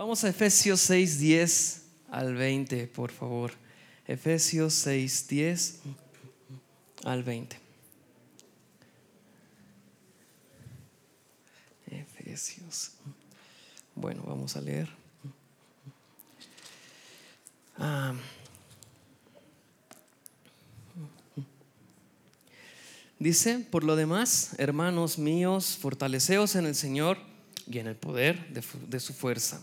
Vamos a Efesios 6, 10 al 20, por favor. Efesios 6, 10 al 20. Efesios. Bueno, vamos a leer. Ah. Dice, por lo demás, hermanos míos, fortaleceos en el Señor y en el poder de, de su fuerza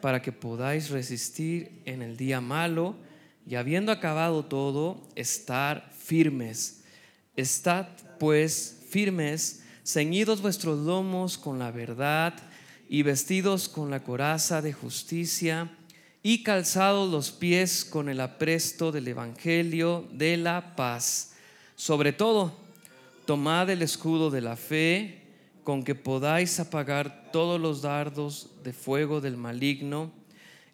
para que podáis resistir en el día malo y habiendo acabado todo, estar firmes. Estad pues firmes, ceñidos vuestros lomos con la verdad y vestidos con la coraza de justicia y calzados los pies con el apresto del Evangelio de la paz. Sobre todo, tomad el escudo de la fe con que podáis apagar todos los dardos de fuego del maligno,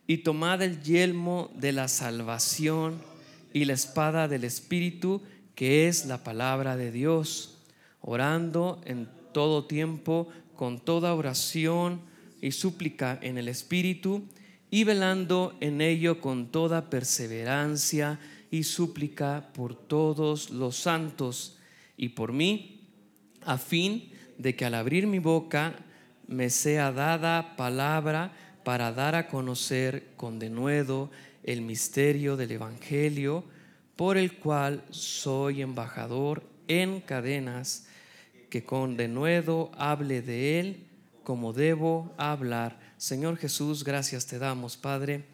y tomad el yelmo de la salvación y la espada del Espíritu, que es la palabra de Dios, orando en todo tiempo con toda oración y súplica en el Espíritu, y velando en ello con toda perseverancia y súplica por todos los santos. Y por mí, a fin de que al abrir mi boca me sea dada palabra para dar a conocer con denuedo el misterio del Evangelio, por el cual soy embajador en cadenas, que con denuedo hable de él como debo hablar. Señor Jesús, gracias te damos, Padre,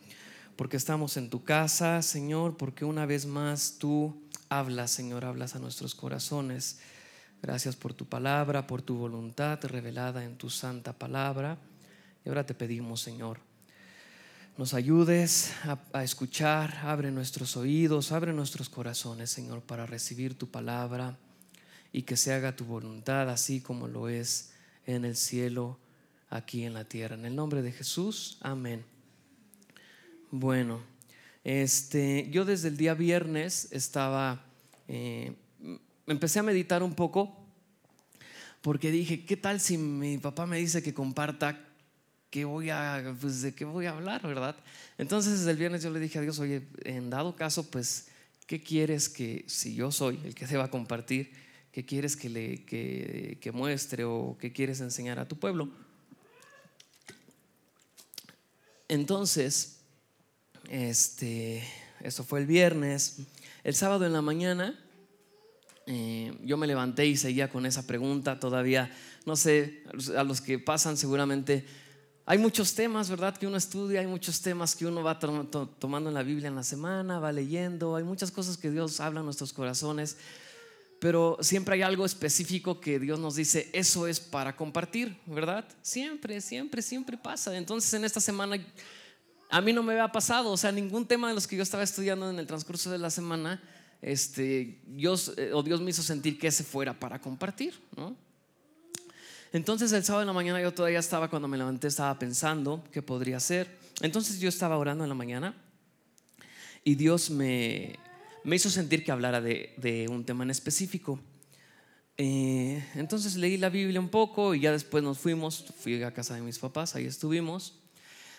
porque estamos en tu casa, Señor, porque una vez más tú hablas, Señor, hablas a nuestros corazones. Gracias por tu palabra, por tu voluntad revelada en tu santa palabra. Y ahora te pedimos, Señor, nos ayudes a, escuchar, abre nuestros oídos, abre nuestros corazones, Señor, para recibir tu palabra y que se haga tu voluntad así como lo es en el cielo, aquí en la tierra. En el nombre de Jesús, amén. Bueno, este, yo desde el día viernes estaba... Eh, empecé a meditar un poco porque dije, ¿qué tal si mi papá me dice que comparta qué voy a, pues, de qué voy a hablar, verdad? Entonces desde el viernes yo le dije a Dios, oye, en dado caso, pues, ¿qué quieres que, si yo soy el que deba compartir, qué quieres que le que, que muestre o qué quieres enseñar a tu pueblo? Entonces, este, eso fue el viernes. El sábado en la mañana eh, yo me levanté y seguía con esa pregunta todavía. No sé, a los que pasan seguramente hay muchos temas, ¿verdad? Que uno estudia, hay muchos temas que uno va tomando en la Biblia en la semana, va leyendo, hay muchas cosas que Dios habla en nuestros corazones, pero siempre hay algo específico que Dios nos dice, eso es para compartir, ¿verdad? Siempre, siempre, siempre pasa. Entonces en esta semana a mí no me había pasado, o sea, ningún tema de los que yo estaba estudiando en el transcurso de la semana este, Dios, eh, o Dios me hizo sentir que ese fuera para compartir, Entonces el sábado en la mañana yo todavía estaba, cuando me levanté, estaba pensando qué podría ser. Entonces yo estaba orando en la mañana y Dios me, me hizo sentir que hablara de, un tema en específico. Eh, entonces leí la Biblia un poco y ya después nos fuimos, fui a casa de mis papás, ahí estuvimos,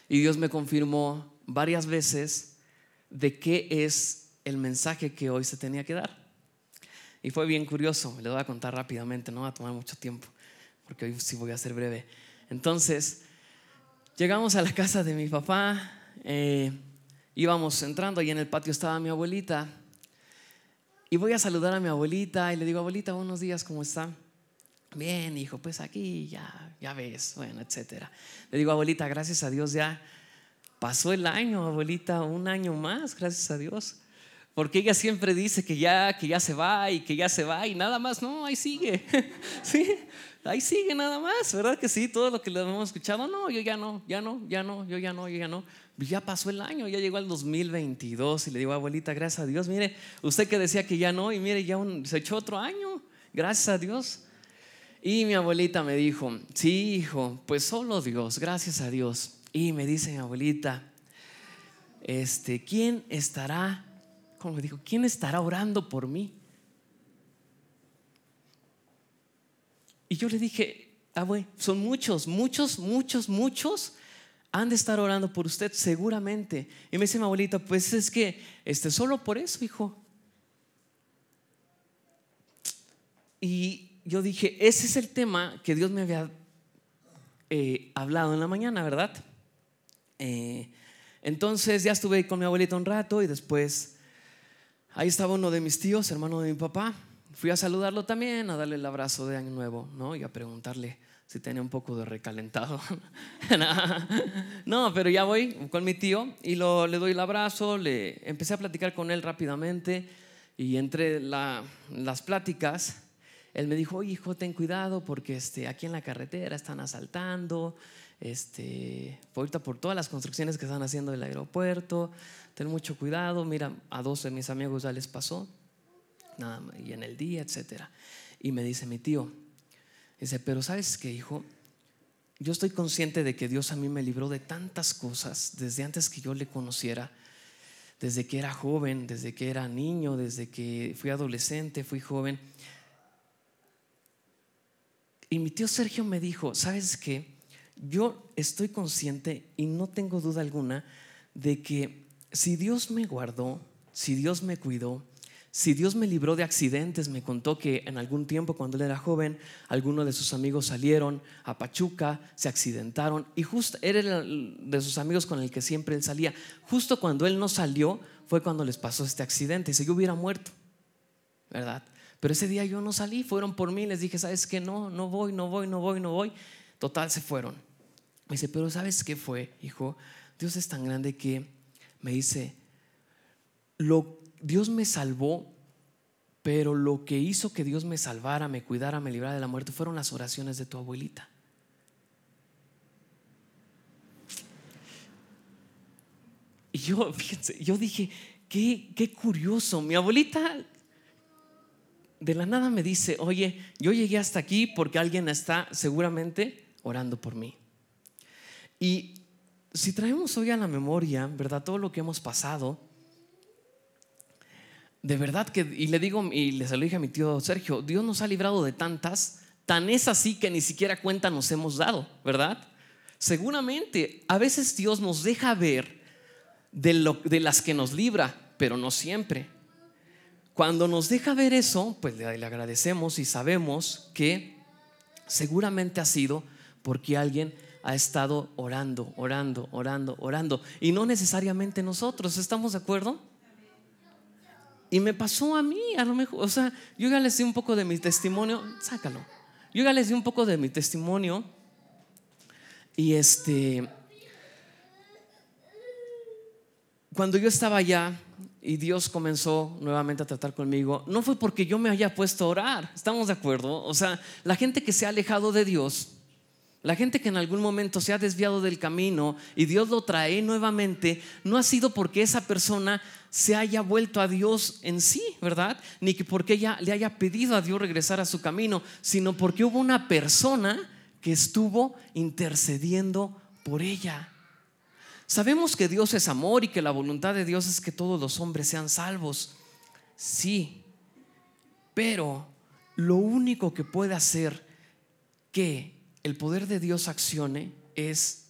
y Dios me confirmó varias veces de qué es el mensaje que hoy se tenía que dar. Y fue bien curioso, le voy a contar rápidamente, no va a tomar mucho tiempo, porque hoy sí voy a ser breve. Entonces, llegamos a la casa de mi papá, eh, íbamos entrando y en el patio estaba mi abuelita. Y voy a saludar a mi abuelita y le digo, abuelita, buenos días, ¿cómo está? Bien, hijo, pues aquí ya, ya ves, bueno, etcétera. Le digo, abuelita, gracias a Dios ya pasó el año, abuelita, un año más, gracias a Dios porque ella siempre dice que ya, que ya se va y que ya se va y nada más, no, ahí sigue, sí, ahí sigue nada más, ¿verdad que sí? Todo lo que le hemos escuchado, no, yo ya no, ya no, ya no, yo ya no, yo ya no. Ya pasó el año, ya llegó el 2022 y le digo, abuelita, gracias a Dios, mire, usted que decía que ya no y mire, ya se echó otro año, gracias a Dios. Y mi abuelita me dijo, sí, hijo, pues solo Dios, gracias a Dios. Y me dice mi abuelita, este, ¿quién estará, como dijo, quién estará orando por mí? Y yo le dije, ah, bueno, son muchos, muchos, muchos, muchos han de estar orando por usted seguramente. Y me dice mi abuelita, pues es que este, solo por eso, hijo. Y yo dije, ese es el tema que Dios me había eh, hablado en la mañana, ¿verdad? Eh, entonces ya estuve con mi abuelita un rato y después ahí estaba uno de mis tíos, hermano de mi papá. Fui a saludarlo también, a darle el abrazo de año nuevo, ¿no? Y a preguntarle si tenía un poco de recalentado. no, pero ya voy con mi tío y le doy el abrazo, le empecé a platicar con él rápidamente y entre las pláticas él me dijo, hijo, ten cuidado porque este, aquí en la carretera están asaltando, este, ahorita por todas las construcciones que están haciendo del aeropuerto, ten mucho cuidado, mira, a dos de mis amigos ya les pasó, y en el día, etcétera. Y me dice mi tío, dice, pero ¿sabes qué, hijo? Yo estoy consciente de que Dios a mí me libró de tantas cosas desde antes que yo le conociera, desde que era joven, desde que era niño, desde que fui adolescente, fui joven. Y mi tío Sergio me dijo, ¿sabes qué? Yo estoy consciente y no tengo duda alguna de que si Dios me guardó, si Dios me cuidó, si Dios me libró de accidentes, me contó que en algún tiempo cuando él era joven, algunos de sus amigos salieron a Pachuca, se accidentaron y justo era de sus amigos con el que siempre él salía. Justo cuando él no salió fue cuando les pasó este accidente. Si yo hubiera muerto, ¿verdad? Pero ese día yo no salí, fueron por mí, les dije, ¿sabes qué? No, no voy, no voy, no voy, no voy. Total, se fueron. Me dice, pero ¿sabes qué fue, hijo? Dios es tan grande que me dice, lo, Dios me salvó, pero lo que hizo que Dios me salvara, me cuidara, me librara de la muerte fueron las oraciones de tu abuelita. Y yo, yo dije, qué, qué curioso, mi abuelita de la nada me dice, oye, yo llegué hasta aquí porque alguien está seguramente orando por mí. Y si traemos hoy a la memoria, ¿verdad? Todo lo que hemos pasado, de verdad que, y le digo, y le dije a mi tío Sergio, Dios nos ha librado de tantas, tan es así que ni siquiera cuenta nos hemos dado, ¿verdad? Seguramente, a veces Dios nos deja ver de, lo, de las que nos libra, pero no siempre. Cuando nos deja ver eso, pues le, agradecemos y sabemos que seguramente ha sido porque alguien ha estado orando, orando, orando, orando. Y no necesariamente nosotros, ¿estamos de acuerdo? Y me pasó a mí, a lo mejor, o sea, yo ya les di un poco de mi testimonio, sácalo. Yo ya les di un poco de mi testimonio y este, cuando yo estaba allá, y Dios comenzó nuevamente a tratar conmigo, no fue porque yo me haya puesto a orar, ¿estamos de acuerdo? O sea, la gente que se ha alejado de Dios, la gente que en algún momento se ha desviado del camino y Dios lo trae nuevamente, no ha sido porque esa persona se haya vuelto a Dios en sí, ¿verdad? Ni que porque ella le haya pedido a Dios regresar a su camino, sino porque hubo una persona que estuvo intercediendo por ella. Sabemos que Dios es amor y que la voluntad de Dios es que todos los hombres sean salvos. Sí, pero lo único que puede hacer que el poder de Dios accione es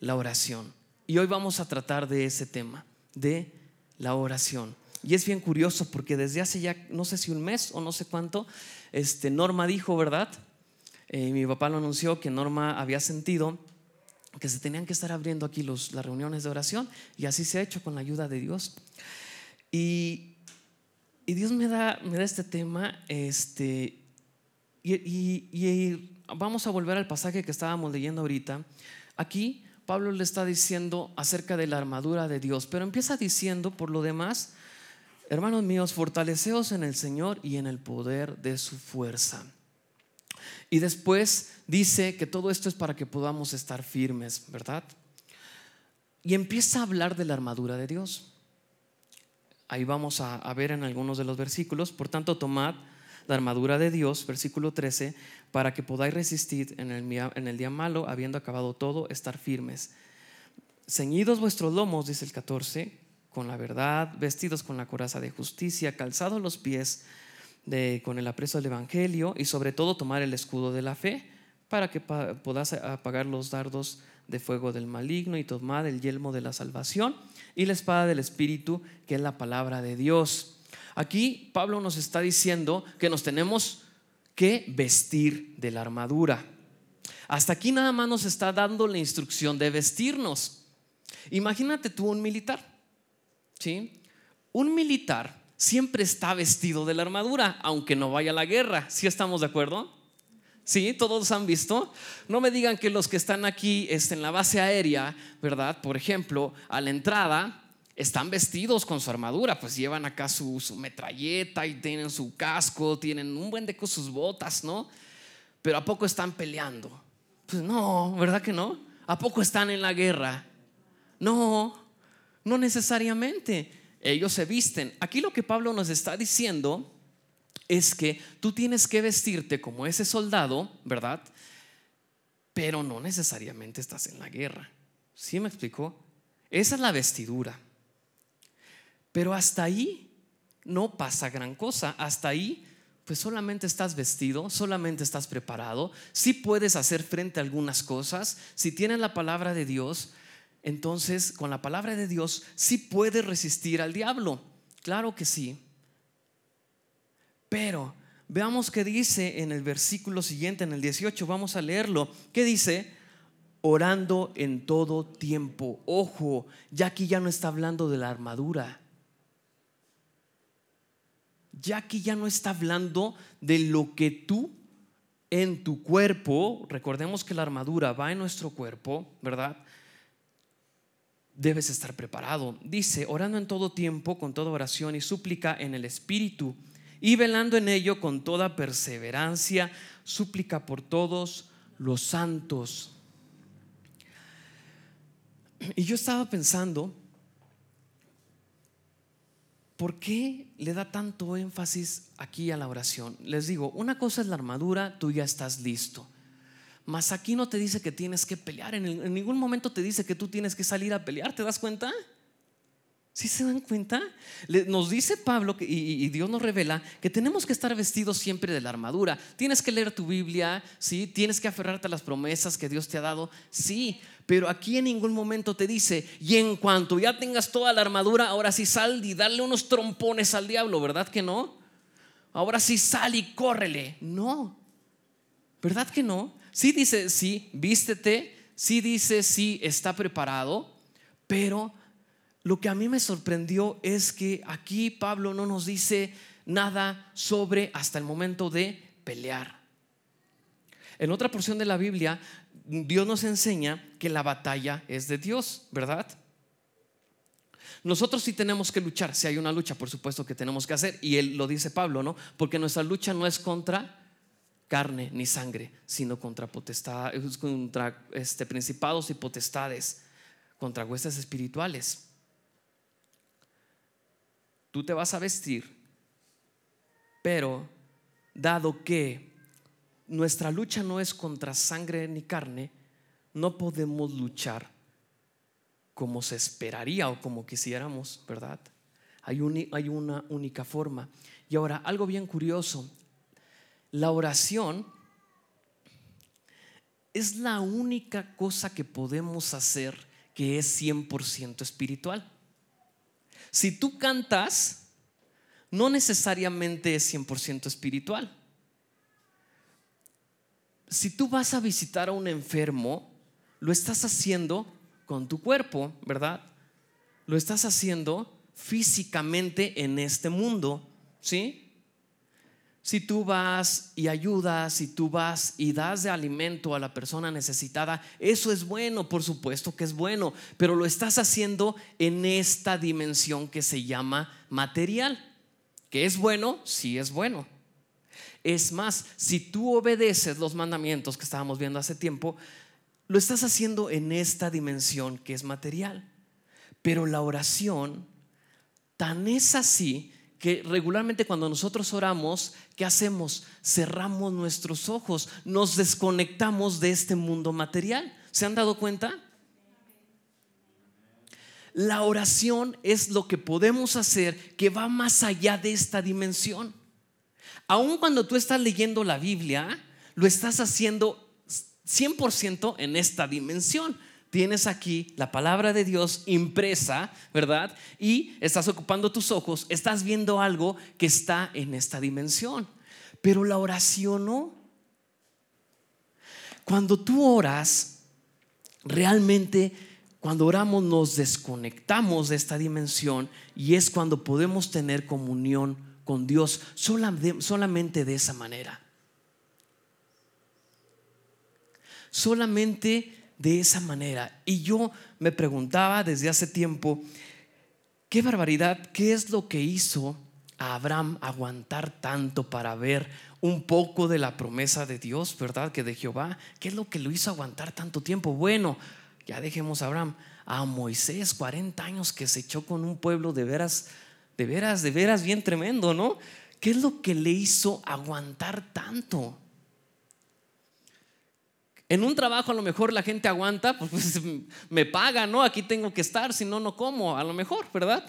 la oración. Y hoy vamos a tratar de ese tema, de la oración. Y es bien curioso porque desde hace ya no sé si un mes o no sé cuánto, este, Norma dijo, ¿verdad? Eh, mi papá lo anunció que Norma había sentido que se tenían que estar abriendo aquí los, las reuniones de oración y así se ha hecho con la ayuda de Dios. Y, y Dios me da, me da este tema este, y, y, vamos a volver al pasaje que estábamos leyendo ahorita. Aquí Pablo le está diciendo acerca de la armadura de Dios, pero empieza diciendo por lo demás, hermanos míos, fortaleceos en el Señor y en el poder de su fuerza. Y después dice que todo esto es para que podamos estar firmes, ¿verdad? Y empieza a hablar de la armadura de Dios. Ahí vamos a, ver en algunos de los versículos. Por tanto, tomad la armadura de Dios, versículo 13, para que podáis resistir en el, en el día malo, habiendo acabado todo, estar firmes. Ceñidos vuestros lomos, dice el 14, con la verdad, vestidos con la coraza de justicia, calzados los pies de, con el apreso del Evangelio y sobre todo tomar el escudo de la fe para que podáis apagar los dardos de fuego del maligno y tomad el yelmo de la salvación y la espada del Espíritu, que es la palabra de Dios. Aquí Pablo nos está diciendo que nos tenemos que vestir de la armadura. Hasta aquí nada más nos está dando la instrucción de vestirnos. Imagínate tú un militar. ¿sí? Un militar siempre está vestido de la armadura, aunque no vaya a la guerra. ¿Sí estamos de acuerdo? ¿Sí? ¿Todos han visto? No me digan que los que están aquí este, en la base aérea, ¿verdad? Por ejemplo, a la entrada están vestidos con su armadura, pues llevan acá su, metralleta y tienen su casco, tienen un buen de sus botas, ¿no? Pero ¿a poco están peleando? Pues no, ¿verdad que no? ¿A poco están en la guerra? No, no necesariamente. Ellos se visten. Aquí lo que Pablo nos está diciendo es que tú tienes que vestirte como ese soldado, ¿verdad? Pero no necesariamente estás en la guerra. ¿Sí me explicó? Esa es la vestidura. Pero hasta ahí no pasa gran cosa. Hasta ahí, pues solamente estás vestido, solamente estás preparado. Si puedes hacer frente a algunas cosas, si tienes la palabra de Dios, entonces con la palabra de Dios sí puedes resistir al diablo. Claro que sí. Pero veamos qué dice en el versículo siguiente, en el 18, vamos a leerlo. ¿Qué dice? Orando en todo tiempo. Ojo, ya aquí ya no está hablando de la armadura. Ya aquí ya no está hablando de lo que tú en tu cuerpo, recordemos que la armadura va en nuestro cuerpo, ¿verdad? Debes estar preparado. Dice, orando en todo tiempo, con toda oración y súplica en el Espíritu y velando en ello con toda perseverancia, súplica por todos los santos. Y yo estaba pensando, ¿por qué le da tanto énfasis aquí a la oración? Les digo, una cosa es la armadura, tú ya estás listo. Mas aquí no te dice que tienes que pelear, en, ningún momento te dice que tú tienes que salir a pelear, ¿te das cuenta? ¿Sí se dan cuenta? Nos dice Pablo y, Dios nos revela que tenemos que estar vestidos siempre de la armadura. Tienes que leer tu Biblia, sí, tienes que aferrarte a las promesas que Dios te ha dado, sí, pero aquí en ningún momento te dice, y en cuanto ya tengas toda la armadura, ahora sí sal y dale unos trompones al diablo, ¿verdad que no? Ahora sí sal y córrele. No, ¿verdad que no? Sí dice, sí, vístete, sí dice, sí, está preparado, pero lo que a mí me sorprendió es que aquí Pablo no nos dice nada sobre hasta el momento de pelear. En otra porción de la Biblia, Dios nos enseña que la batalla es de Dios, ¿verdad? Nosotros sí tenemos que luchar, si hay una lucha, por supuesto que tenemos que hacer, y él lo dice Pablo, ¿no? Porque nuestra lucha no es contra carne ni sangre, sino contra potestades, contra este, principados y potestades, contra huestes espirituales tú te vas a vestir, pero dado que nuestra lucha no es contra sangre ni carne, no podemos luchar como se esperaría o como quisiéramos, ¿verdad? Hay, hay una única forma. Y ahora, algo bien curioso, la oración es la única cosa que podemos hacer que es 100% espiritual. Si tú cantas, no necesariamente es 100% espiritual. Si tú vas a visitar a un enfermo, lo estás haciendo con tu cuerpo, ¿verdad? Lo estás haciendo físicamente en este mundo, ¿sí? Si tú vas y ayudas, si tú vas y das de alimento a la persona necesitada, eso es bueno, por supuesto que es bueno, pero lo estás haciendo en esta dimensión que se llama material. ¿Que es bueno? Sí es bueno. Es más, si tú obedeces los mandamientos que estábamos viendo hace tiempo, lo estás haciendo en esta dimensión que es material. Pero la oración tan es así que regularmente cuando nosotros oramos, ¿qué hacemos? Cerramos nuestros ojos, nos desconectamos de este mundo material. ¿Se han dado cuenta? La oración es lo que podemos hacer que va más allá de esta dimensión. Aun cuando tú estás leyendo la Biblia, lo estás haciendo 100% en esta dimensión tienes aquí la palabra de Dios impresa, ¿verdad? Y estás ocupando tus ojos, estás viendo algo que está en esta dimensión. Pero la oración no. Cuando tú oras, realmente cuando oramos nos desconectamos de esta dimensión y es cuando podemos tener comunión con Dios solamente de esa manera. Solamente de esa manera. Y yo me preguntaba desde hace tiempo, qué barbaridad, qué es lo que hizo a Abraham aguantar tanto para ver un poco de la promesa de Dios, ¿verdad? Que de Jehová, ¿qué es lo que lo hizo aguantar tanto tiempo? Bueno, ya dejemos a Abraham, a Moisés, 40 años que se echó con un pueblo de veras, de veras, de veras bien tremendo, ¿no? ¿Qué es lo que le hizo aguantar tanto? En un trabajo a lo mejor la gente aguanta, pues, me paga, ¿no? Aquí tengo que estar, si no, no como, a lo mejor, ¿verdad?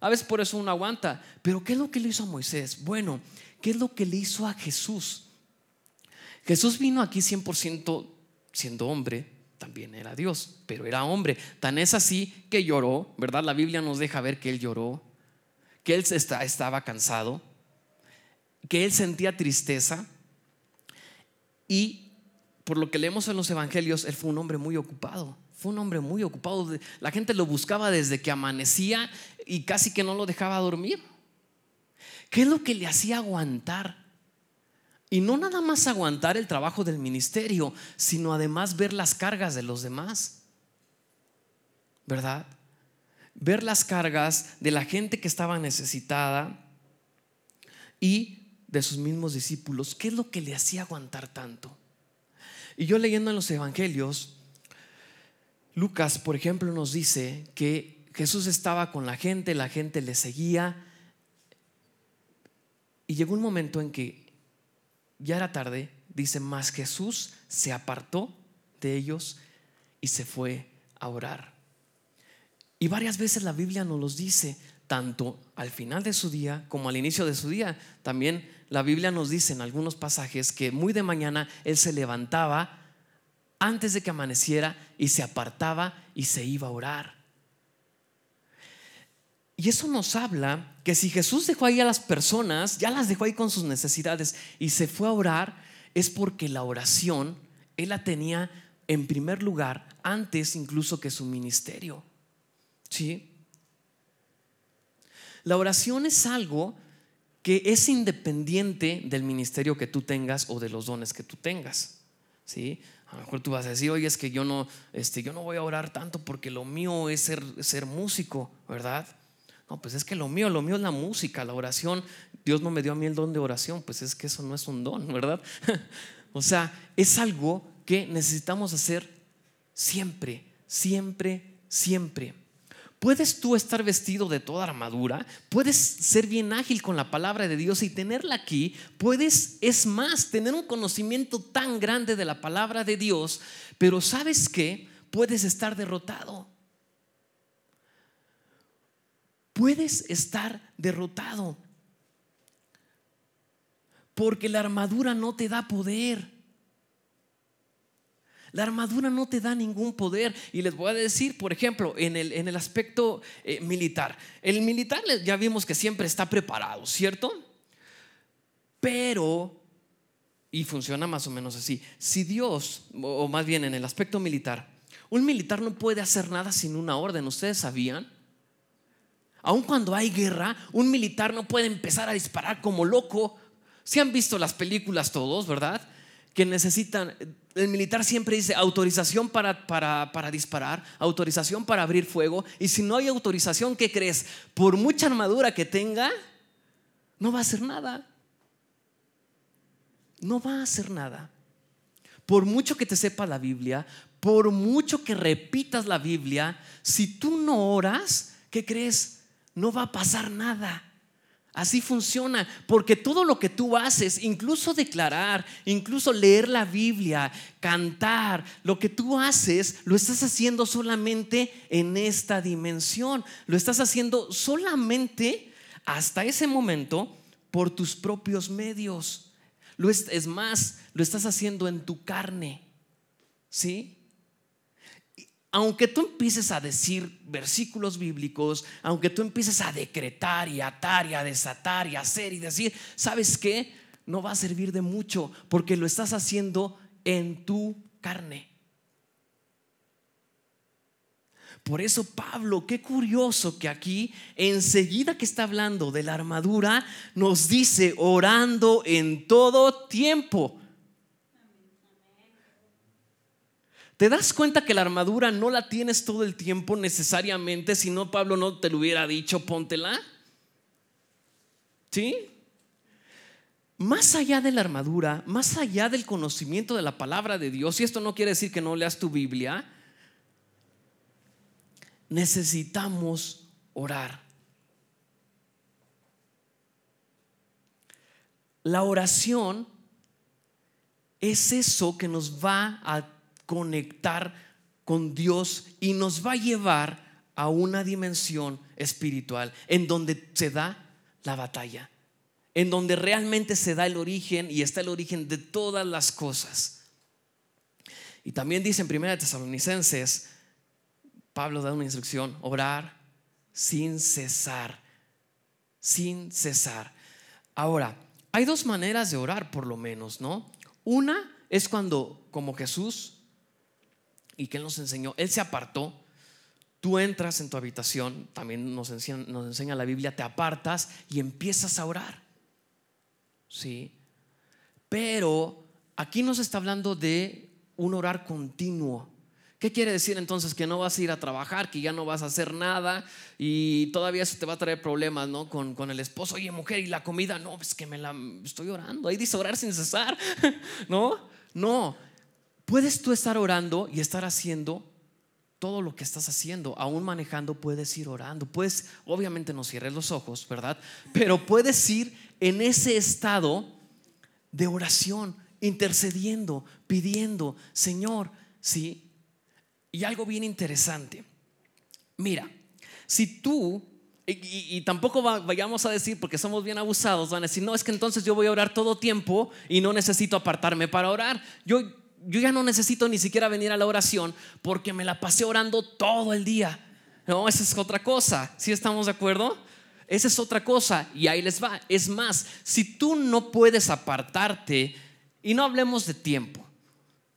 A veces por eso uno aguanta. Pero ¿qué es lo que le hizo a Moisés? Bueno, ¿qué es lo que le hizo a Jesús? Jesús vino aquí 100% siendo hombre, también era Dios, pero era hombre. Tan es así que lloró, ¿verdad? La Biblia nos deja ver que él lloró, que él estaba cansado, que él sentía tristeza y por lo que leemos en los evangelios, él fue un hombre muy ocupado. Fue un hombre muy ocupado. La gente lo buscaba desde que amanecía y casi que no lo dejaba dormir. ¿Qué es lo que le hacía aguantar? Y no nada más aguantar el trabajo del ministerio, sino además ver las cargas de los demás. ¿Verdad? Ver las cargas de la gente que estaba necesitada y de sus mismos discípulos. ¿Qué es lo que le hacía aguantar tanto? Y yo leyendo en los evangelios, Lucas, por ejemplo, nos dice que Jesús estaba con la gente, la gente le seguía. Y llegó un momento en que ya era tarde, dice, más Jesús se apartó de ellos y se fue a orar. Y varias veces la Biblia nos los dice, tanto al final de su día como al inicio de su día. También la Biblia nos dice en algunos pasajes que muy de mañana Él se levantaba antes de que amaneciera y se apartaba y se iba a orar. Y eso nos habla que si Jesús dejó ahí a las personas, ya las dejó ahí con sus necesidades y se fue a orar, es porque la oración Él la tenía en primer lugar antes incluso que su ministerio. ¿Sí? La oración es algo que es independiente del ministerio que tú tengas o de los dones que tú tengas. ¿Sí? A lo mejor tú vas a decir, oye, es que yo no, este, yo no voy a orar tanto porque lo mío es ser, ser músico, ¿verdad? No, pues es que lo mío, lo mío es la música, la oración. Dios no me dio a mí el don de oración, pues es que eso no es un don, ¿verdad? o sea, es algo que necesitamos hacer siempre, siempre, siempre. Puedes tú estar vestido de toda armadura, puedes ser bien ágil con la palabra de Dios y tenerla aquí, puedes, es más, tener un conocimiento tan grande de la palabra de Dios, pero sabes que puedes estar derrotado. Puedes estar derrotado. Porque la armadura no te da poder. La armadura no te da ningún poder. Y les voy a decir, por ejemplo, en el, en el aspecto eh, militar. El militar ya vimos que siempre está preparado, ¿cierto? Pero, y funciona más o menos así, si Dios, o más bien en el aspecto militar, un militar no puede hacer nada sin una orden, ¿ustedes sabían? Aun cuando hay guerra, un militar no puede empezar a disparar como loco Si han visto las películas todos, ¿verdad? Que necesitan, el militar siempre dice autorización para, para, para, disparar, autorización para abrir fuego. Y si no hay autorización, ¿qué crees? Por mucha armadura que tenga, no va a hacer nada. No va a hacer nada. Por mucho que te sepa la Biblia, por mucho que repitas la Biblia, si tú no oras, ¿qué crees? No va a pasar nada. Así funciona, porque todo lo que tú haces, incluso declarar, incluso leer la Biblia, cantar, lo que tú haces, lo estás haciendo solamente en esta dimensión. Lo estás haciendo solamente hasta ese momento por tus propios medios. Lo es, es más, lo estás haciendo en tu carne. ¿Sí? Aunque tú empieces a decir versículos bíblicos, aunque tú empieces a decretar y atar y a desatar y hacer y decir, ¿sabes qué? No va a servir de mucho porque lo estás haciendo en tu carne. Por eso Pablo, qué curioso que aquí, enseguida que está hablando de la armadura, nos dice orando en todo tiempo. ¿Te das cuenta que la armadura no la tienes todo el tiempo necesariamente? Si no, Pablo no te lo hubiera dicho, póntela. ¿Sí? Más allá de la armadura, más allá del conocimiento de la palabra de Dios, y esto no quiere decir que no leas tu Biblia, necesitamos orar. La oración es eso que nos va a conectar con Dios y nos va a llevar a una dimensión espiritual en donde se da la batalla, en donde realmente se da el origen y está el origen de todas las cosas. Y también dice en 1 Tesalonicenses, Pablo da una instrucción, orar sin cesar, sin cesar. Ahora, hay dos maneras de orar por lo menos, ¿no? Una es cuando, como Jesús, y que Él nos enseñó, Él se apartó. Tú entras en tu habitación, también nos enseña, nos enseña la Biblia, te apartas y empiezas a orar. ¿Sí? Pero aquí nos está hablando de un orar continuo. ¿Qué quiere decir entonces? Que no vas a ir a trabajar, que ya no vas a hacer nada y todavía eso te va a traer problemas, ¿no? Con, con el esposo, oye mujer, y la comida, no, es que me la estoy orando. Ahí dice orar sin cesar, ¿no? No, Puedes tú estar orando y estar haciendo todo lo que estás haciendo, aún manejando puedes ir orando. Puedes, obviamente no cierres los ojos, ¿verdad? Pero puedes ir en ese estado de oración, intercediendo, pidiendo, Señor, ¿sí? Y algo bien interesante. Mira, si tú, y, tampoco vayamos a decir, porque somos bien abusados, van a decir, no, es que entonces yo voy a orar todo tiempo y no necesito apartarme para orar. Yo yo ya no necesito ni siquiera venir a la oración porque me la pasé orando todo el día. No, esa es otra cosa. ¿Sí estamos de acuerdo? Esa es otra cosa y ahí les va. Es más, si tú no puedes apartarte, y no hablemos de tiempo,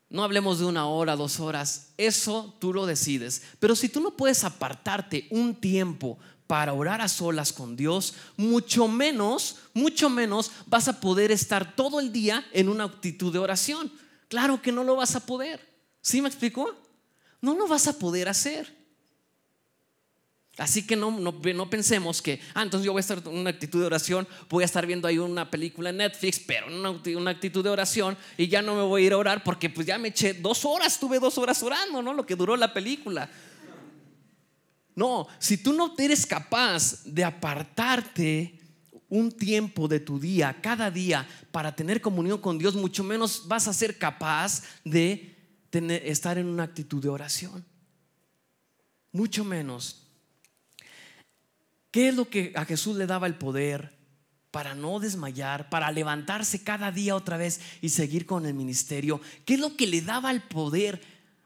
no hablemos de una hora, dos horas, eso tú lo decides. Pero si tú no puedes apartarte un tiempo para orar a solas con Dios, mucho menos, mucho menos vas a poder estar todo el día en una actitud de oración. Claro que no lo vas a poder. ¿Sí me explico? No lo vas a poder hacer. Así que no, no, pensemos que, ah, entonces yo voy a estar en una actitud de oración, voy a estar viendo ahí una película en Netflix, pero en una, una, actitud de oración y ya no me voy a ir a orar porque pues ya me eché dos horas, tuve dos horas orando, ¿no? Lo que duró la película. No, si tú no eres capaz de apartarte un tiempo de tu día, cada día, para tener comunión con Dios, mucho menos vas a ser capaz de tener, estar en una actitud de oración. Mucho menos. ¿Qué es lo que a Jesús le daba el poder para no desmayar, para levantarse cada día otra vez y seguir con el ministerio? ¿Qué es lo que le daba el poder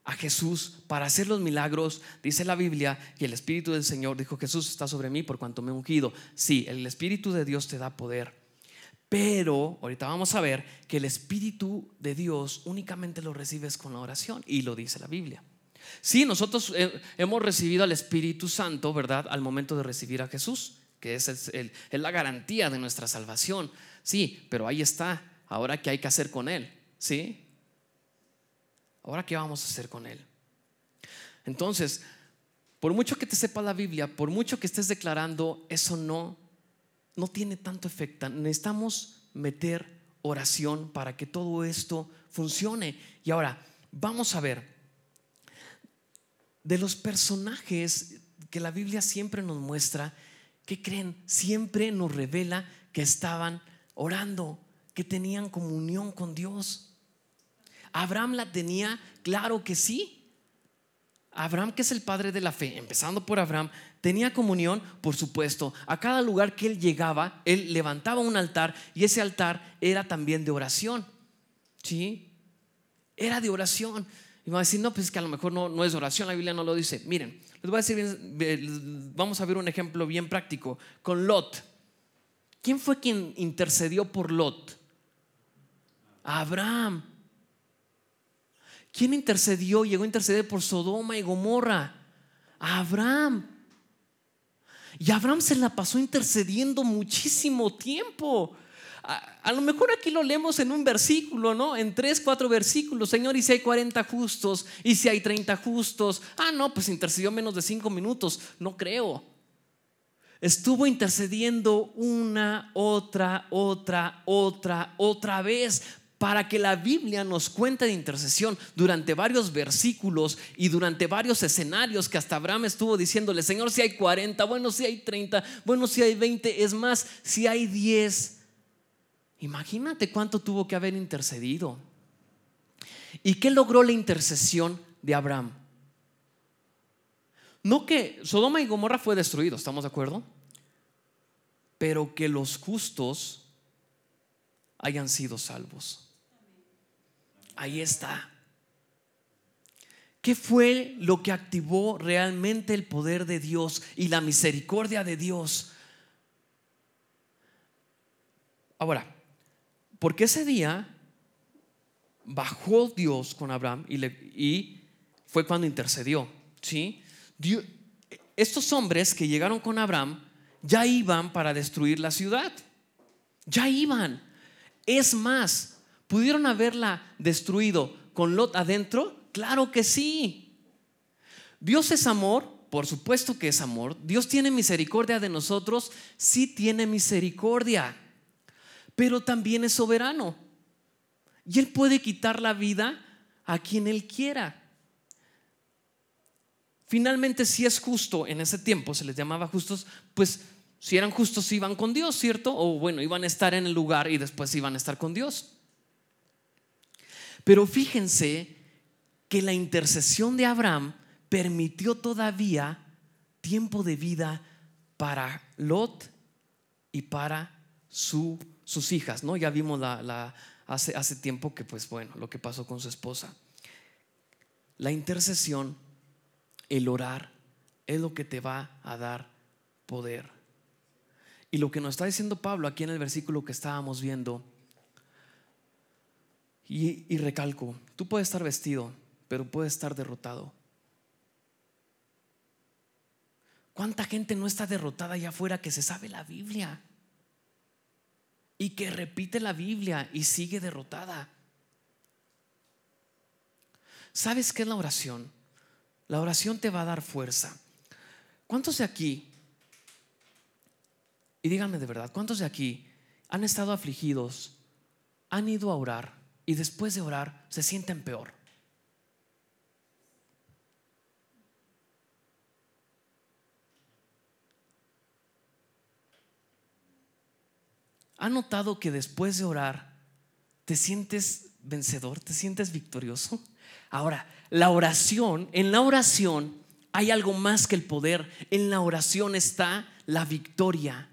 a Jesús para hacer los milagros, dice la Biblia, y el Espíritu del Señor dijo, Jesús está sobre mí por cuanto me he ungido. Sí, el Espíritu de Dios te da poder. Pero ahorita vamos a ver que el Espíritu de Dios únicamente lo recibes con la oración, y lo dice la Biblia. Sí, nosotros eh, hemos recibido al Espíritu Santo, ¿verdad? Al momento de recibir a Jesús. que es, la garantía de nuestra salvación. Sí, pero ahí está. Ahora, ¿qué hay que hacer con Él? ¿Sí? Ahora, ¿qué vamos a hacer con Él? Entonces, por mucho que te sepa la Biblia, por mucho que estés declarando, eso no, no tiene tanto efecto. Necesitamos meter oración para que todo esto funcione. Y ahora, vamos a ver, de los personajes que la Biblia siempre nos muestra, que creen? Siempre nos revela que estaban orando, que tenían comunión con Dios. Abraham la tenía, claro que sí. Abraham, que es el padre de la fe, empezando por Abraham, tenía comunión, por supuesto. A cada lugar que él llegaba, él levantaba un altar y ese altar era también de oración. ¿Sí? Era de oración. Y va a decir, no, pues es que a lo mejor no, no es oración, la Biblia no lo dice. Miren, les voy a decir, vamos a ver un ejemplo bien práctico con Lot. ¿Quién fue quien intercedió por Lot? Abraham. ¿Quién intercedió? Llegó a interceder por Sodoma y Gomorra. Abraham. Y Abraham se la pasó intercediendo muchísimo tiempo. A, lo mejor aquí lo leemos en un versículo, ¿no? En tres, cuatro versículos. Señor, y si hay 40 justos, y si hay 30 justos. Ah, no, pues intercedió menos de cinco minutos. No creo. Estuvo intercediendo una, otra, otra, otra, otra vez para que la Biblia nos cuente de intercesión durante varios versículos y durante varios escenarios que hasta Abraham estuvo diciéndole, Señor, si hay 40, bueno, si hay 30, bueno, si hay 20, es más, si hay 10. Imagínate cuánto tuvo que haber intercedido. ¿Y qué logró la intercesión de Abraham? No que Sodoma y Gomorra fue destruido, ¿estamos de acuerdo? Pero que los justos hayan sido salvos. Ahí está. ¿Qué fue lo que activó realmente el poder de Dios y la misericordia de Dios? Ahora, porque ese día bajó Dios con Abraham y, fue cuando intercedió. ¿sí? estos hombres que llegaron con Abraham ya iban para destruir la ciudad. Ya iban. Es más, ¿pudieron haberla destruido con Lot adentro? Claro que sí. Dios es amor, por supuesto que es amor. Dios tiene misericordia de nosotros, sí tiene misericordia pero también es soberano. Y Él puede quitar la vida a quien Él quiera. Finalmente, si es justo, en ese tiempo se les llamaba justos, pues si eran justos iban con Dios, ¿cierto? O bueno, iban a estar en el lugar y después iban a estar con Dios. Pero fíjense que la intercesión de Abraham permitió todavía tiempo de vida para Lot y para su sus hijas, ¿no? Ya vimos la, hace, hace tiempo que, pues bueno, lo que pasó con su esposa. La intercesión, el orar, es lo que te va a dar poder. Y lo que nos está diciendo Pablo aquí en el versículo que estábamos viendo, y, recalco, tú puedes estar vestido, pero puedes estar derrotado. ¿Cuánta gente no está derrotada allá afuera que se sabe la Biblia? y que repite la Biblia y sigue derrotada. ¿Sabes qué es la oración? La oración te va a dar fuerza. ¿Cuántos de aquí, y díganme de verdad, cuántos de aquí han estado afligidos, han ido a orar y después de orar se sienten peor? ¿Ha notado que después de orar te sientes vencedor, te sientes victorioso? Ahora, la oración, en la oración hay algo más que el poder. En la oración está la victoria.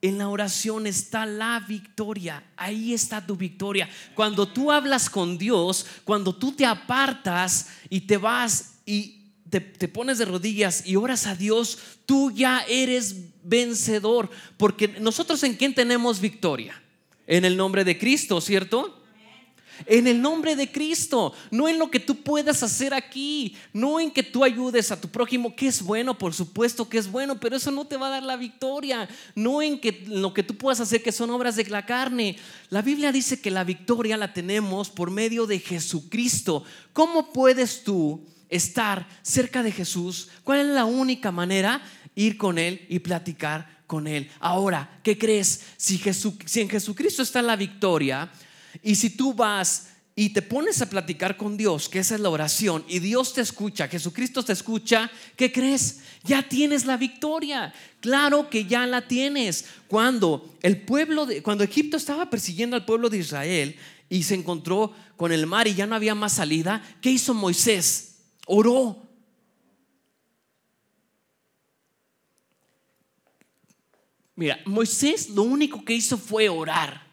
En la oración está la victoria. Ahí está tu victoria. Cuando tú hablas con Dios, cuando tú te apartas y te vas y te, pones de rodillas y oras a Dios, tú ya eres vencedor. Porque nosotros en quién tenemos victoria? En el nombre de Cristo, ¿cierto? En el nombre de Cristo, no en lo que tú puedas hacer aquí, no en que tú ayudes a tu prójimo, que es bueno, por supuesto que es bueno, pero eso no te va a dar la victoria, no en que lo que tú puedas hacer que son obras de la carne. La Biblia dice que la victoria la tenemos por medio de Jesucristo. ¿Cómo puedes tú estar cerca de Jesús? ¿Cuál es la única manera? Ir con Él y platicar con Él. Ahora, ¿qué crees? Si, si en Jesucristo está la victoria, y si tú vas y te pones a platicar con Dios, que esa es la oración, y Dios te escucha, Jesucristo te escucha, ¿qué crees? Ya tienes la victoria. Claro que ya la tienes. Cuando el pueblo de, cuando Egipto estaba persiguiendo al pueblo de Israel y se encontró con el mar y ya no había más salida, ¿qué hizo Moisés? Oró. Mira, Moisés lo único que hizo fue orar.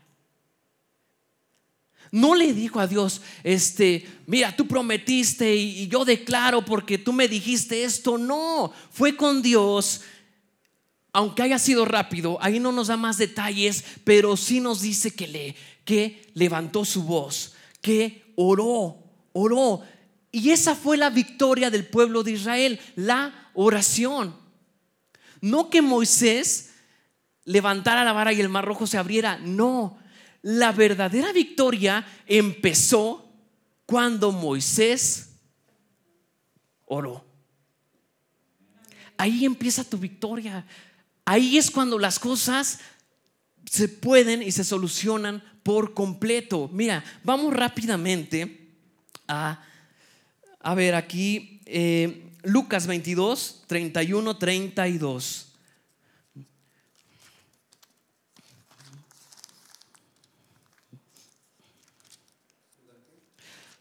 No le dijo a Dios, este, mira, tú prometiste y, yo declaro porque tú me dijiste esto. No, fue con Dios. Aunque haya sido rápido, ahí no nos da más detalles, pero sí nos dice que le que levantó su voz, que oró, oró. Y esa fue la victoria del pueblo de Israel, la oración. No que Moisés levantara la vara y el mar rojo se abriera, no la verdadera victoria empezó cuando Moisés oró. Ahí empieza tu victoria. Ahí es cuando las cosas se pueden y se solucionan por completo. Mira, vamos rápidamente a, a ver aquí eh, Lucas 22, 31, 32.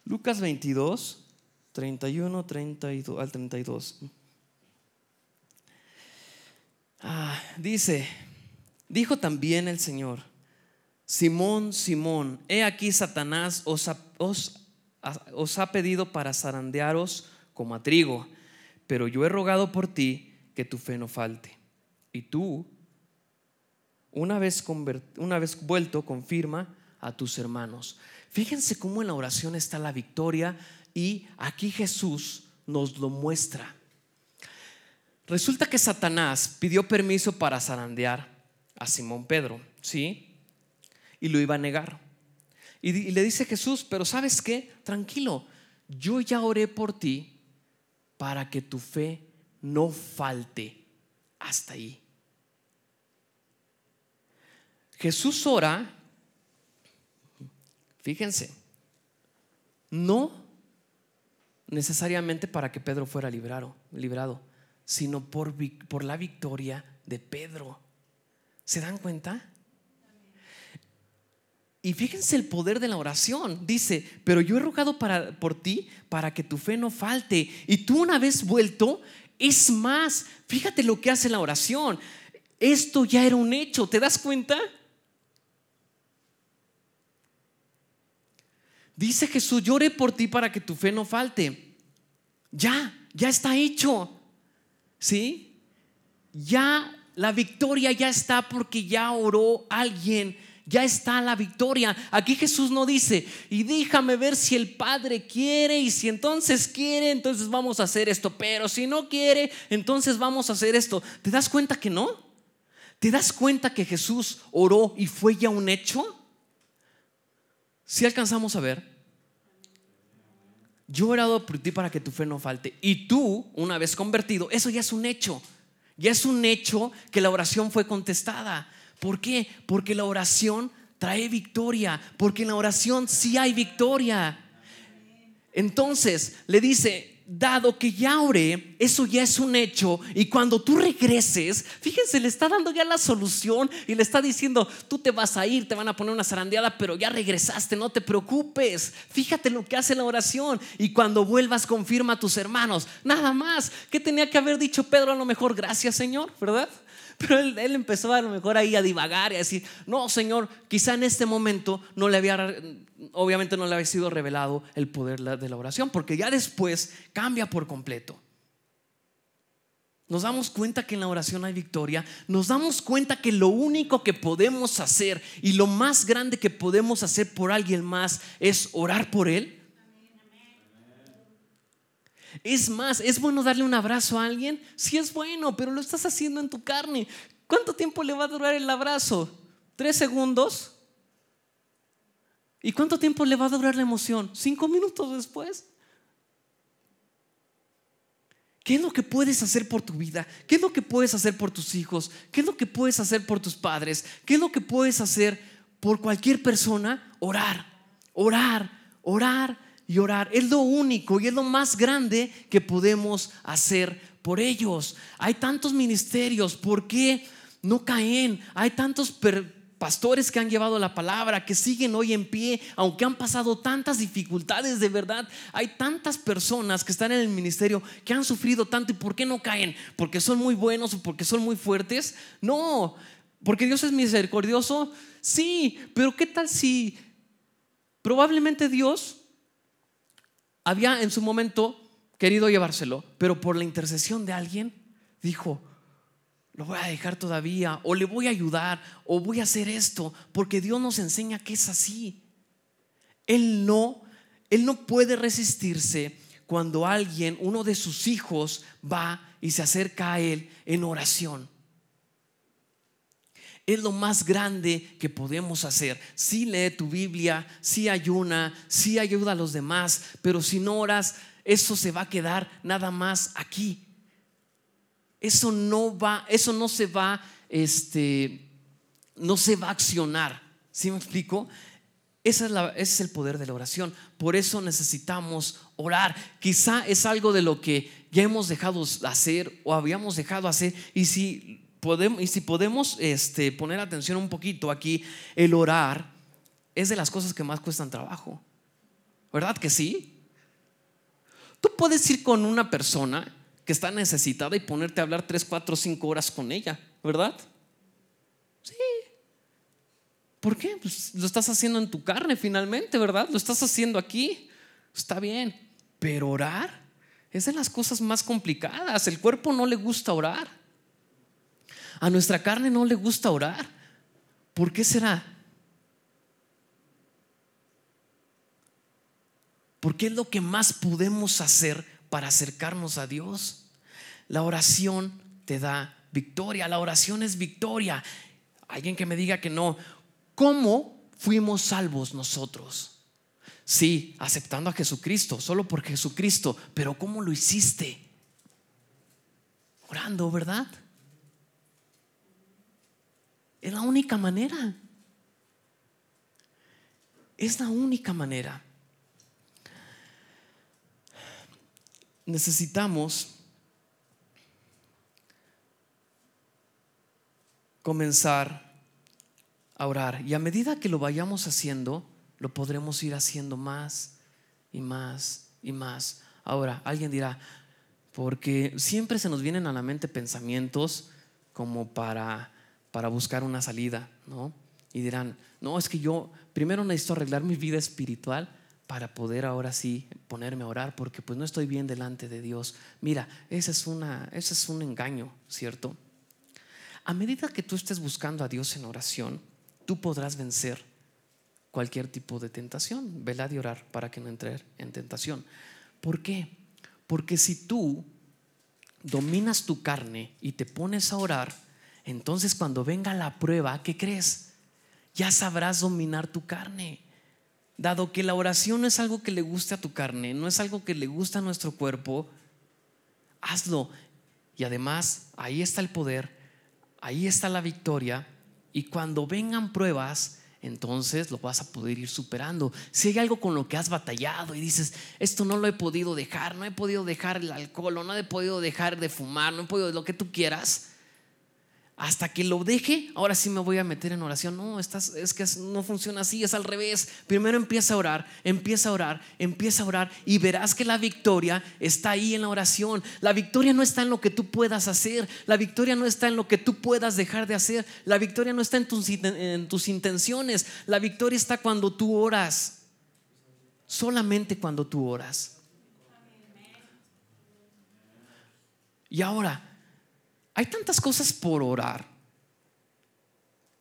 Lucas 22, 31 32, al 32. Ah, dice, dijo también el Señor, Simón, Simón, he aquí Satanás os ha, pedido para zarandearos como a trigo, pero yo he rogado por ti que tu fe no falte. Y tú, una vez, una vez vuelto, confirma a tus hermanos. Fíjense cómo en la oración está la victoria y aquí Jesús nos lo muestra. Resulta que Satanás pidió permiso para zarandear a Simón Pedro, ¿sí? Y lo iba a negar. Y, le dice Jesús, pero ¿sabes qué? Tranquilo, yo ya oré por ti para que tu fe no falte hasta ahí. Jesús ora Fíjense, no necesariamente para que Pedro fuera librado, sino por, por la victoria de Pedro. ¿Se dan cuenta? Y fíjense el poder de la oración. Dice, pero yo he rogado para, por ti para que tu fe no falte. Y tú una vez vuelto, es más, fíjate lo que hace la oración. Esto ya era un hecho, ¿te das cuenta? Dice Jesús, lloré por ti para que tu fe no falte. Ya, ya está hecho. ¿Sí? Ya la victoria ya está porque ya oró alguien. Ya está la victoria. Aquí Jesús no dice, y déjame ver si el Padre quiere, y si entonces quiere, entonces vamos a hacer esto. Pero si no quiere, entonces vamos a hacer esto. ¿Te das cuenta que no? ¿Te das cuenta que Jesús oró y fue ya un hecho? Si alcanzamos a ver, yo he orado por ti para que tu fe no falte. Y tú, una vez convertido, eso ya es un hecho. Ya es un hecho que la oración fue contestada. ¿Por qué? Porque la oración trae victoria. Porque en la oración sí hay victoria. Entonces le dice, dado que ya oré, eso ya es un hecho. Y cuando tú regreses, fíjense, le está dando ya la solución y le está diciendo, tú te vas a ir, te van a poner una zarandeada, pero ya regresaste, no te preocupes. Fíjate lo que hace la oración. Y cuando vuelvas, confirma a tus hermanos. Nada más. ¿Qué tenía que haber dicho Pedro? A lo mejor, gracias Señor, ¿verdad? Pero él, empezó a lo mejor ahí a divagar y a decir, no, Señor, quizá en este momento no le había, obviamente no le había sido revelado el poder de la oración, porque ya después cambia por completo. Nos damos cuenta que en la oración hay victoria. Nos damos cuenta que lo único que podemos hacer y lo más grande que podemos hacer por alguien más es orar por él. Es más, ¿es bueno darle un abrazo a alguien? Sí es bueno, pero lo estás haciendo en tu carne. ¿Cuánto tiempo le va a durar el abrazo? ¿Tres segundos? ¿Y cuánto tiempo le va a durar la emoción? ¿Cinco minutos después? ¿Qué es lo que puedes hacer por tu vida? ¿Qué es lo que puedes hacer por tus hijos? ¿Qué es lo que puedes hacer por tus padres? ¿Qué es lo que puedes hacer por cualquier persona? Orar, orar, orar y orar. Es lo único y es lo más grande que podemos hacer por ellos. Hay tantos ministerios, ¿por qué no caen? Hay tantos pastores que han llevado la palabra, que siguen hoy en pie, aunque han pasado tantas dificultades de verdad. Hay tantas personas que están en el ministerio que han sufrido tanto y ¿por qué no caen? ¿Porque son muy buenos o porque son muy fuertes? No, porque Dios es misericordioso. Sí, pero ¿qué tal si probablemente Dios había en su momento querido llevárselo, pero por la intercesión de alguien dijo, lo voy a dejar todavía, o le voy a ayudar, o voy a hacer esto, porque Dios nos enseña que es así. Él no, él no puede resistirse cuando alguien, uno de sus hijos, va y se acerca a él en oración. Es lo más grande que podemos hacer. Si lee tu Biblia, si ayuna, si ayuda a los demás, pero si no oras, eso se va a quedar nada más aquí eso no va, eso no se va, este, no se va a accionar. ¿Sí me explico? Es la, ese es el poder de la oración. Por eso necesitamos orar. Quizá es algo de lo que ya hemos dejado hacer o habíamos dejado hacer. Y si y si podemos este, poner atención un poquito aquí, el orar es de las cosas que más cuestan trabajo. ¿Verdad que sí? Tú puedes ir con una persona que está necesitada y ponerte a hablar 3, 4, 5 horas con ella, ¿verdad? Sí. ¿Por qué? Pues lo estás haciendo en tu carne finalmente, ¿verdad? Lo estás haciendo aquí. Está bien. Pero orar es de las cosas más complicadas. El cuerpo no le gusta orar. A nuestra carne no le gusta orar. ¿Por qué será? Porque es lo que más podemos hacer para acercarnos a Dios. La oración te da victoria, la oración es victoria. Alguien que me diga que no. ¿Cómo fuimos salvos nosotros? Sí, aceptando a Jesucristo, solo por Jesucristo, pero ¿cómo lo hiciste? Orando, ¿verdad? Es la única manera. Es la única manera. necesitamos comenzar a orar. Y a medida que lo vayamos haciendo, lo podremos ir haciendo más y más y más. Ahora, alguien dirá, porque siempre se nos vienen a la mente pensamientos como para, para buscar una salida, ¿no? Y dirán, no, es que yo primero necesito arreglar mi vida espiritual para poder ahora sí ponerme a orar porque pues no estoy bien delante de Dios. Mira, ese es, una, ese es un engaño, ¿cierto? A medida que tú estés buscando a Dios en oración, tú podrás vencer cualquier tipo de tentación. Velad y orar para que no entre en tentación. ¿Por qué? Porque si tú dominas tu carne y te pones a orar, entonces cuando venga la prueba, ¿qué crees? Ya sabrás dominar tu carne. Dado que la oración no es algo que le guste a tu carne, no es algo que le gusta a nuestro cuerpo, hazlo. Y además, ahí está el poder, ahí está la victoria. Y cuando vengan pruebas, entonces lo vas a poder ir superando. Si hay algo con lo que has batallado y dices, esto no lo he podido dejar, no he podido dejar el alcohol, no he podido dejar de fumar, no he podido lo que tú quieras, hasta que lo deje, ahora sí me voy a meter en oración. No, es que no funciona así, es al revés. Primero empieza a orar, empieza a orar, empieza a orar y verás que la victoria está ahí en la oración. La victoria no está en lo que tú puedas hacer, la victoria no está en lo que tú puedas dejar de hacer, la victoria no está en tus intenciones, la victoria está cuando tú oras. Solamente cuando tú oras. Y ahora, hay tantas cosas por orar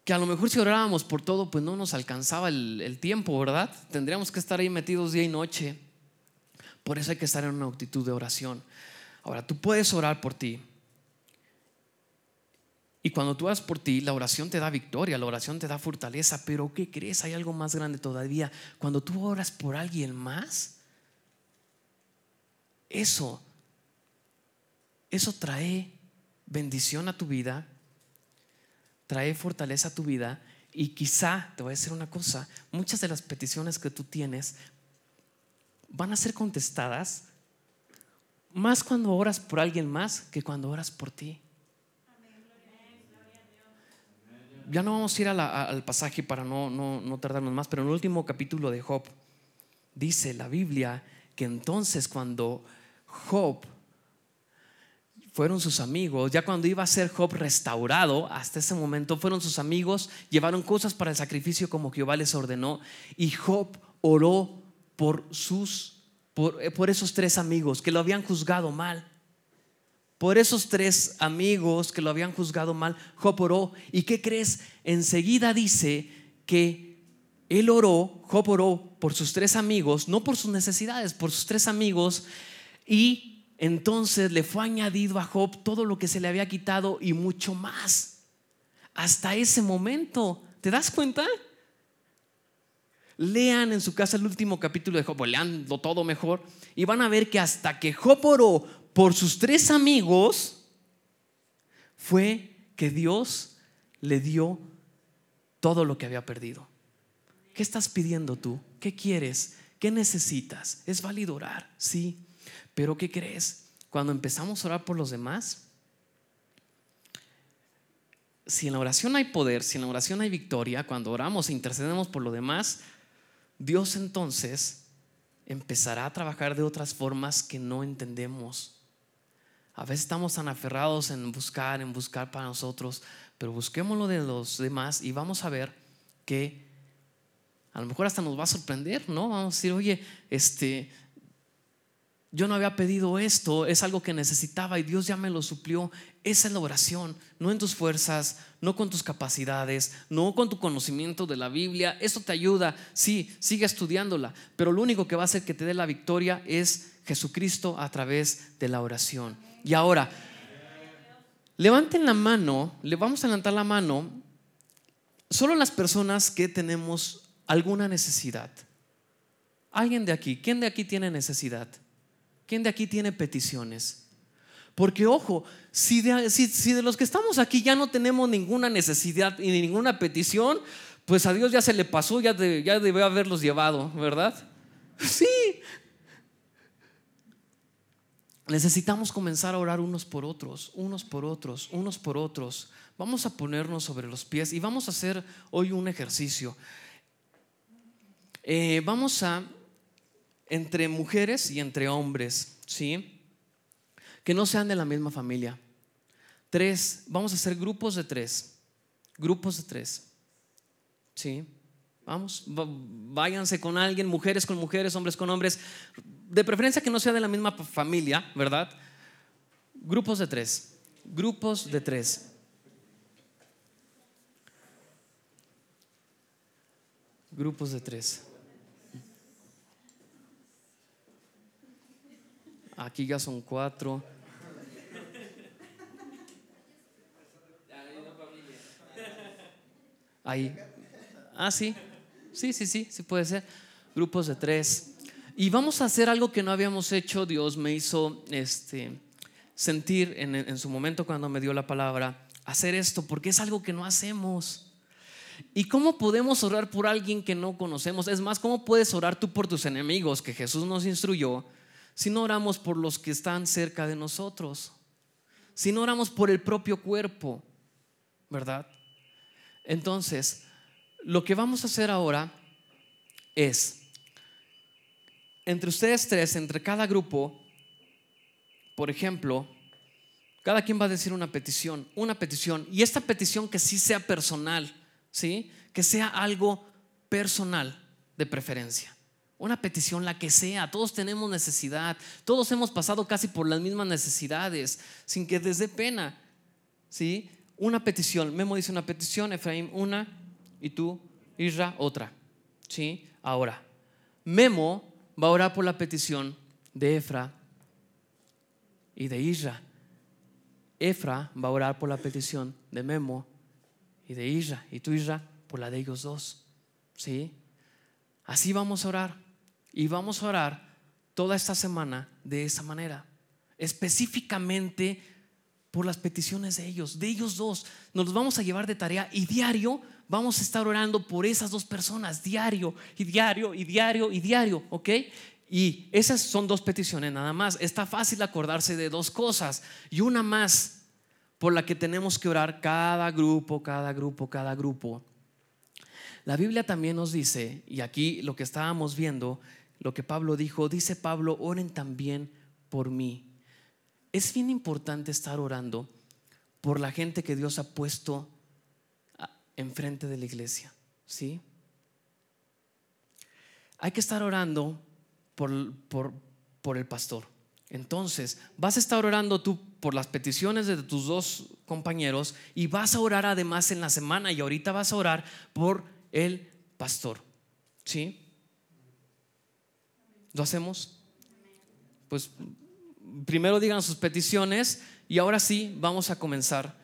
que a lo mejor si orábamos por todo, pues no nos alcanzaba el, el, tiempo, ¿verdad? Tendríamos que estar ahí metidos día y noche. Por eso hay que estar en una actitud de oración. Ahora, tú puedes orar por ti. Y cuando tú oras por ti, la oración te da victoria, la oración te da fortaleza, pero ¿qué crees? Hay algo más grande todavía. Cuando tú oras por alguien más, eso, eso trae bendición a tu vida, trae fortaleza a tu vida y quizá, te voy a decir una cosa, muchas de las peticiones que tú tienes van a ser contestadas más cuando oras por alguien más que cuando oras por ti. Ya no vamos a ir al pasaje para no, no, no tardarnos más, pero en el último capítulo de Job dice la Biblia que entonces cuando Job fueron sus amigos, ya cuando iba a ser Job restaurado, hasta ese momento fueron sus amigos, llevaron cosas para el sacrificio como Jehová les ordenó, y Job oró por sus, por, eh, por esos tres amigos que lo habían juzgado mal. Por esos tres amigos que lo habían juzgado mal, Job oró. ¿Y qué crees? Enseguida dice que él oró, Job oró por sus tres amigos, no por sus necesidades, por sus tres amigos, y entonces le fue añadido a Job todo lo que se le había quitado y mucho más. Hasta ese momento, ¿te das cuenta? Lean en su casa el último capítulo de Job, o leanlo todo mejor, y van a ver que hasta que Job oró por sus tres amigos, fue que Dios le dio todo lo que había perdido. ¿Qué estás pidiendo tú? ¿Qué quieres? ¿Qué necesitas? Es válido orar, sí. Pero ¿qué crees? Cuando empezamos a orar por los demás, si en la oración hay poder, si en la oración hay victoria, cuando oramos e intercedemos por lo demás, Dios entonces empezará a trabajar de otras formas que no entendemos. A veces estamos tan aferrados en buscar, en buscar para nosotros, pero busquemos lo de los demás y vamos a ver que a lo mejor hasta nos va a sorprender, ¿no? Vamos a decir, oye, este, yo no había pedido esto, es algo que necesitaba y Dios ya me lo suplió. Esa es la oración, no en tus fuerzas, no con tus capacidades, no con tu conocimiento de la Biblia. Eso te ayuda, sí, sigue estudiándola, pero lo único que va a hacer que te dé la victoria es Jesucristo a través de la oración. Y ahora, levanten la mano, le vamos a levantar la mano, solo las personas que tenemos alguna necesidad. Alguien de aquí, ¿quién de aquí tiene necesidad? ¿Quién de aquí tiene peticiones? Porque ojo, si de, los que estamos aquí ya no tenemos ninguna necesidad y ninguna petición, pues a Dios ya se le pasó, ya, ya debe haberlos llevado, ¿verdad? Sí. Necesitamos comenzar a orar unos por otros, unos por otros, unos por otros. Vamos a ponernos sobre los pies y vamos a hacer hoy un ejercicio. Eh, vamos a entre mujeres y entre hombres, ¿sí? Que no sean de la misma familia. Tres, vamos a hacer grupos de tres, grupos de tres, ¿sí? Vamos, váyanse con alguien, mujeres con mujeres, hombres con hombres, de preferencia que no sea de la misma familia, ¿verdad? Grupos de tres, grupos de tres. Grupos de tres. Aquí ya son cuatro. Ahí. Ah, sí. Sí, sí, sí, sí puede ser. Grupos de tres. Y vamos a hacer algo que no habíamos hecho. Dios me hizo este, sentir en, su momento cuando me dio la palabra, hacer esto, porque es algo que no hacemos. ¿Y cómo podemos orar por alguien que no conocemos? Es más, ¿cómo puedes orar tú por tus enemigos que Jesús nos instruyó? Si no oramos por los que están cerca de nosotros? Si no oramos por el propio cuerpo, ¿verdad? Entonces, lo que vamos a hacer ahora es, entre ustedes tres, entre cada grupo, por ejemplo, cada quien va a decir una petición, una petición, y esta petición que sí sea personal, ¿sí? Que sea algo personal de preferencia. Una petición, la que sea, todos tenemos necesidad, todos hemos pasado casi por las mismas necesidades, sin que desde pena. ¿sí? Una petición. Memo dice una petición, Efraín una y tú, Isra, otra. ¿Sí? Ahora, Memo va a orar por la petición de Efra y de Isra. Efra va a orar por la petición de Memo y de Isra. Y tú, Isra, por la de ellos dos. ¿Sí? Así vamos a orar. Y vamos a orar toda esta semana de esa manera. Específicamente por las peticiones de ellos, de ellos dos. Nos los vamos a llevar de tarea y diario vamos a estar orando por esas dos personas, diario y diario y diario y diario, ¿ok? Y esas son dos peticiones nada más. Está fácil acordarse de dos cosas y una más por la que tenemos que orar cada grupo, cada grupo, cada grupo. La Biblia también nos dice, y aquí lo que estábamos viendo, lo que Pablo dijo, dice Pablo, oren también por mí. Es bien importante estar orando por la gente que Dios ha puesto enfrente de la iglesia, ¿sí? Hay que estar orando por, por, por el pastor. Entonces, vas a estar orando tú por las peticiones de tus dos compañeros y vas a orar además en la semana y ahorita vas a orar por el pastor. ¿Sí? ¿Lo hacemos? Pues primero digan sus peticiones y ahora sí vamos a comenzar